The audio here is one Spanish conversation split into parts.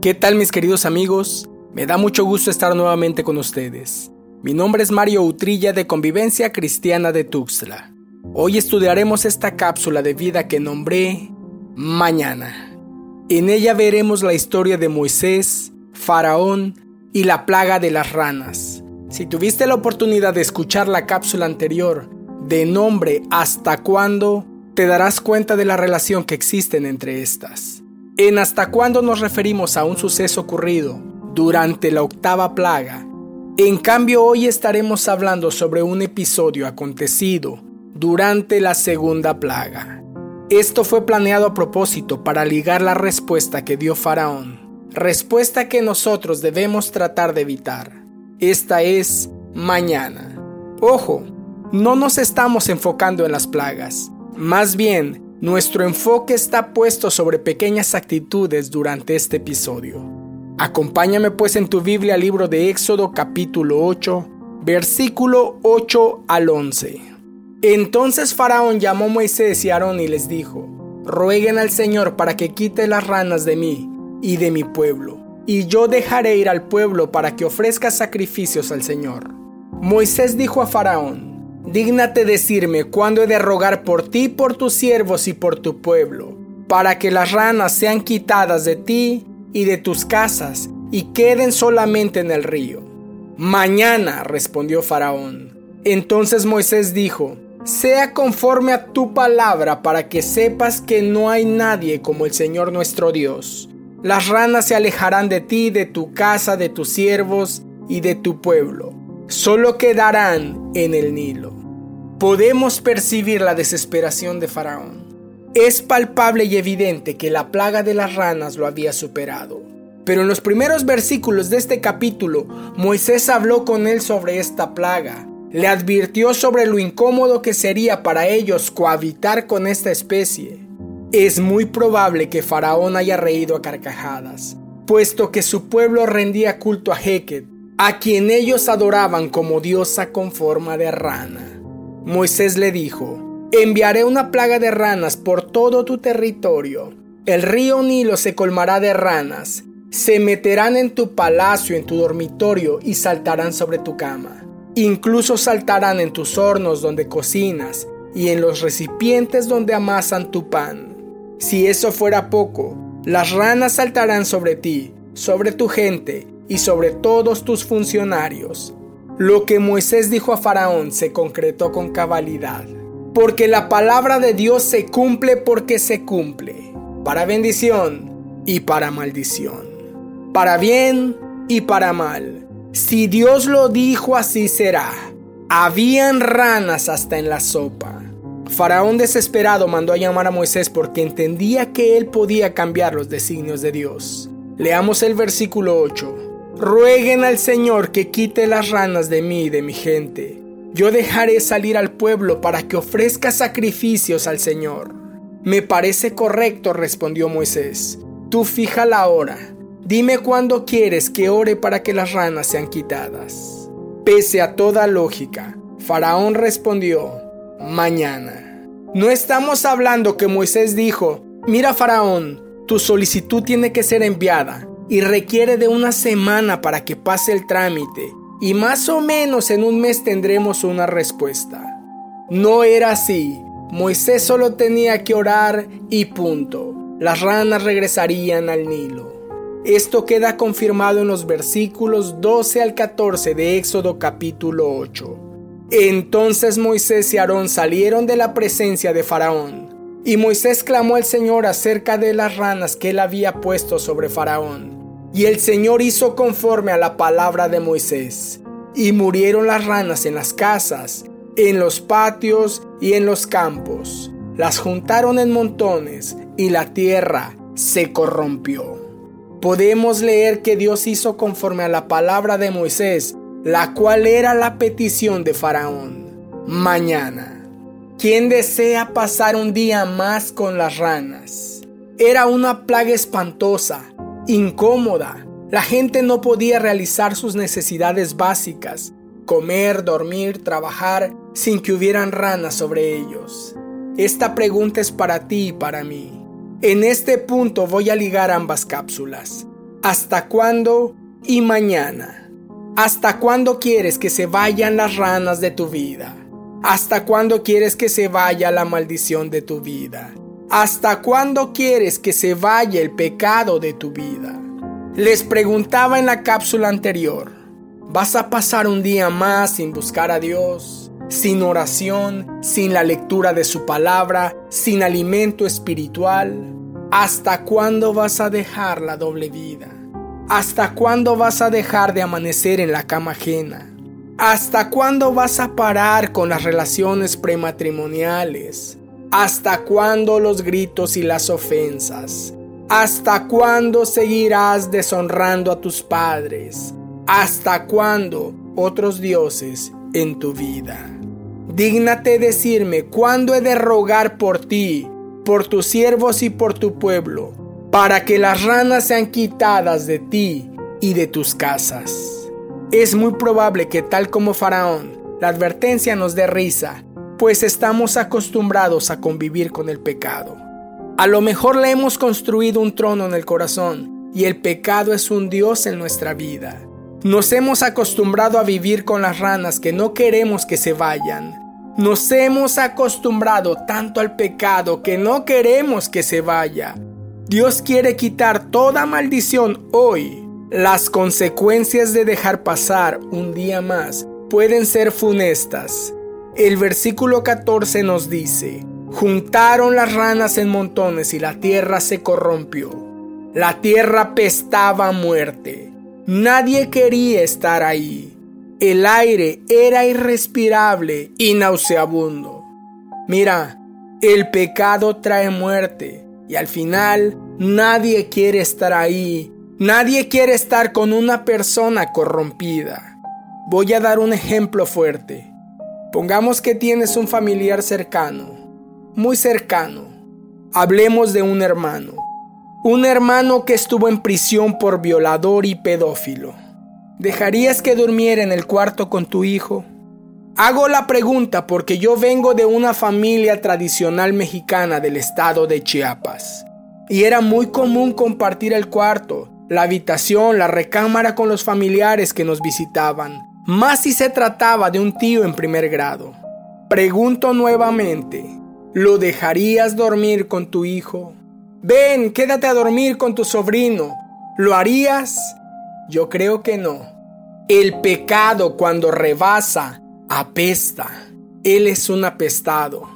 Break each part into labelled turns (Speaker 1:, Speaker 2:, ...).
Speaker 1: ¿Qué tal mis queridos amigos? Me da mucho gusto estar nuevamente con ustedes. Mi nombre es Mario Utrilla de Convivencia Cristiana de Tuxtla. Hoy estudiaremos esta cápsula de vida que nombré Mañana. En ella veremos la historia de Moisés, Faraón y la plaga de las ranas. Si tuviste la oportunidad de escuchar la cápsula anterior de nombre Hasta cuándo, te darás cuenta de la relación que existen entre estas. En Hasta cuándo nos referimos a un suceso ocurrido durante la octava plaga. En cambio, hoy estaremos hablando sobre un episodio acontecido durante la segunda plaga. Esto fue planeado a propósito para ligar la respuesta que dio Faraón, respuesta que nosotros debemos tratar de evitar. Esta es mañana. Ojo, no nos estamos enfocando en las plagas, más bien, nuestro enfoque está puesto sobre pequeñas actitudes durante este episodio. Acompáñame pues en tu Biblia al libro de Éxodo capítulo 8, versículo 8 al 11. Entonces Faraón llamó a Moisés y Aarón y les dijo, rueguen al Señor para que quite las ranas de mí y de mi pueblo, y yo dejaré ir al pueblo para que ofrezca sacrificios al Señor. Moisés dijo a Faraón, Dígnate decirme cuándo he de rogar por ti, por tus siervos y por tu pueblo, para que las ranas sean quitadas de ti y de tus casas y queden solamente en el río. Mañana, respondió Faraón. Entonces Moisés dijo, sea conforme a tu palabra para que sepas que no hay nadie como el Señor nuestro Dios. Las ranas se alejarán de ti, de tu casa, de tus siervos y de tu pueblo solo quedarán en el Nilo. Podemos percibir la desesperación de Faraón. Es palpable y evidente que la plaga de las ranas lo había superado. Pero en los primeros versículos de este capítulo, Moisés habló con él sobre esta plaga. Le advirtió sobre lo incómodo que sería para ellos cohabitar con esta especie. Es muy probable que Faraón haya reído a carcajadas, puesto que su pueblo rendía culto a Heket, a quien ellos adoraban como diosa con forma de rana. Moisés le dijo, enviaré una plaga de ranas por todo tu territorio. El río Nilo se colmará de ranas, se meterán en tu palacio, en tu dormitorio y saltarán sobre tu cama. Incluso saltarán en tus hornos donde cocinas y en los recipientes donde amasan tu pan. Si eso fuera poco, las ranas saltarán sobre ti, sobre tu gente y sobre todos tus funcionarios. Lo que Moisés dijo a Faraón se concretó con cabalidad, porque la palabra de Dios se cumple porque se cumple, para bendición y para maldición, para bien y para mal. Si Dios lo dijo así será. Habían ranas hasta en la sopa. Faraón desesperado mandó a llamar a Moisés porque entendía que él podía cambiar los designios de Dios. Leamos el versículo 8. Rueguen al Señor que quite las ranas de mí y de mi gente. Yo dejaré salir al pueblo para que ofrezca sacrificios al Señor. Me parece correcto, respondió Moisés. Tú fija la hora. Dime cuándo quieres que ore para que las ranas sean quitadas. Pese a toda lógica, Faraón respondió, mañana. No estamos hablando que Moisés dijo, mira Faraón, tu solicitud tiene que ser enviada y requiere de una semana para que pase el trámite y más o menos en un mes tendremos una respuesta. No era así. Moisés solo tenía que orar y punto. Las ranas regresarían al Nilo. Esto queda confirmado en los versículos 12 al 14 de Éxodo capítulo 8. Entonces Moisés y Aarón salieron de la presencia de Faraón. Y Moisés clamó al Señor acerca de las ranas que él había puesto sobre Faraón. Y el Señor hizo conforme a la palabra de Moisés. Y murieron las ranas en las casas, en los patios y en los campos. Las juntaron en montones y la tierra se corrompió. Podemos leer que Dios hizo conforme a la palabra de Moisés, la cual era la petición de Faraón. Mañana. ¿Quién desea pasar un día más con las ranas? Era una plaga espantosa incómoda. La gente no podía realizar sus necesidades básicas, comer, dormir, trabajar, sin que hubieran ranas sobre ellos. Esta pregunta es para ti y para mí. En este punto voy a ligar ambas cápsulas. ¿Hasta cuándo? Y mañana. ¿Hasta cuándo quieres que se vayan las ranas de tu vida? ¿Hasta cuándo quieres que se vaya la maldición de tu vida? ¿Hasta cuándo quieres que se vaya el pecado de tu vida? Les preguntaba en la cápsula anterior, ¿vas a pasar un día más sin buscar a Dios? Sin oración, sin la lectura de su palabra, sin alimento espiritual. ¿Hasta cuándo vas a dejar la doble vida? ¿Hasta cuándo vas a dejar de amanecer en la cama ajena? ¿Hasta cuándo vas a parar con las relaciones prematrimoniales? ¿Hasta cuándo los gritos y las ofensas? ¿Hasta cuándo seguirás deshonrando a tus padres? ¿Hasta cuándo otros dioses en tu vida? Dígnate decirme cuándo he de rogar por ti, por tus siervos y por tu pueblo, para que las ranas sean quitadas de ti y de tus casas. Es muy probable que tal como Faraón, la advertencia nos dé risa, pues estamos acostumbrados a convivir con el pecado. A lo mejor le hemos construido un trono en el corazón y el pecado es un Dios en nuestra vida. Nos hemos acostumbrado a vivir con las ranas que no queremos que se vayan. Nos hemos acostumbrado tanto al pecado que no queremos que se vaya. Dios quiere quitar toda maldición hoy las consecuencias de dejar pasar un día más pueden ser funestas. El versículo 14 nos dice, juntaron las ranas en montones y la tierra se corrompió. La tierra pestaba muerte. Nadie quería estar ahí. El aire era irrespirable y nauseabundo. Mira, el pecado trae muerte y al final nadie quiere estar ahí Nadie quiere estar con una persona corrompida. Voy a dar un ejemplo fuerte. Pongamos que tienes un familiar cercano, muy cercano. Hablemos de un hermano. Un hermano que estuvo en prisión por violador y pedófilo. ¿Dejarías que durmiera en el cuarto con tu hijo? Hago la pregunta porque yo vengo de una familia tradicional mexicana del estado de Chiapas. Y era muy común compartir el cuarto la habitación, la recámara con los familiares que nos visitaban, más si se trataba de un tío en primer grado. Pregunto nuevamente, ¿lo dejarías dormir con tu hijo? Ven, quédate a dormir con tu sobrino. ¿Lo harías? Yo creo que no. El pecado cuando rebasa, apesta. Él es un apestado.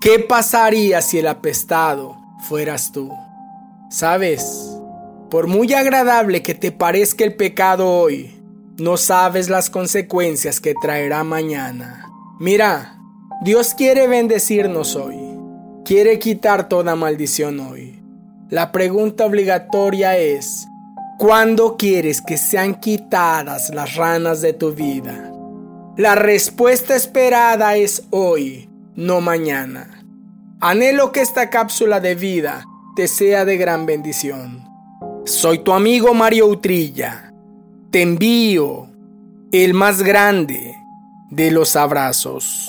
Speaker 1: ¿Qué pasaría si el apestado fueras tú? ¿Sabes? Por muy agradable que te parezca el pecado hoy, no sabes las consecuencias que traerá mañana. Mira, Dios quiere bendecirnos hoy, quiere quitar toda maldición hoy. La pregunta obligatoria es, ¿cuándo quieres que sean quitadas las ranas de tu vida? La respuesta esperada es hoy, no mañana. Anhelo que esta cápsula de vida te sea de gran bendición. Soy tu amigo Mario Utrilla. Te envío el más grande de los abrazos.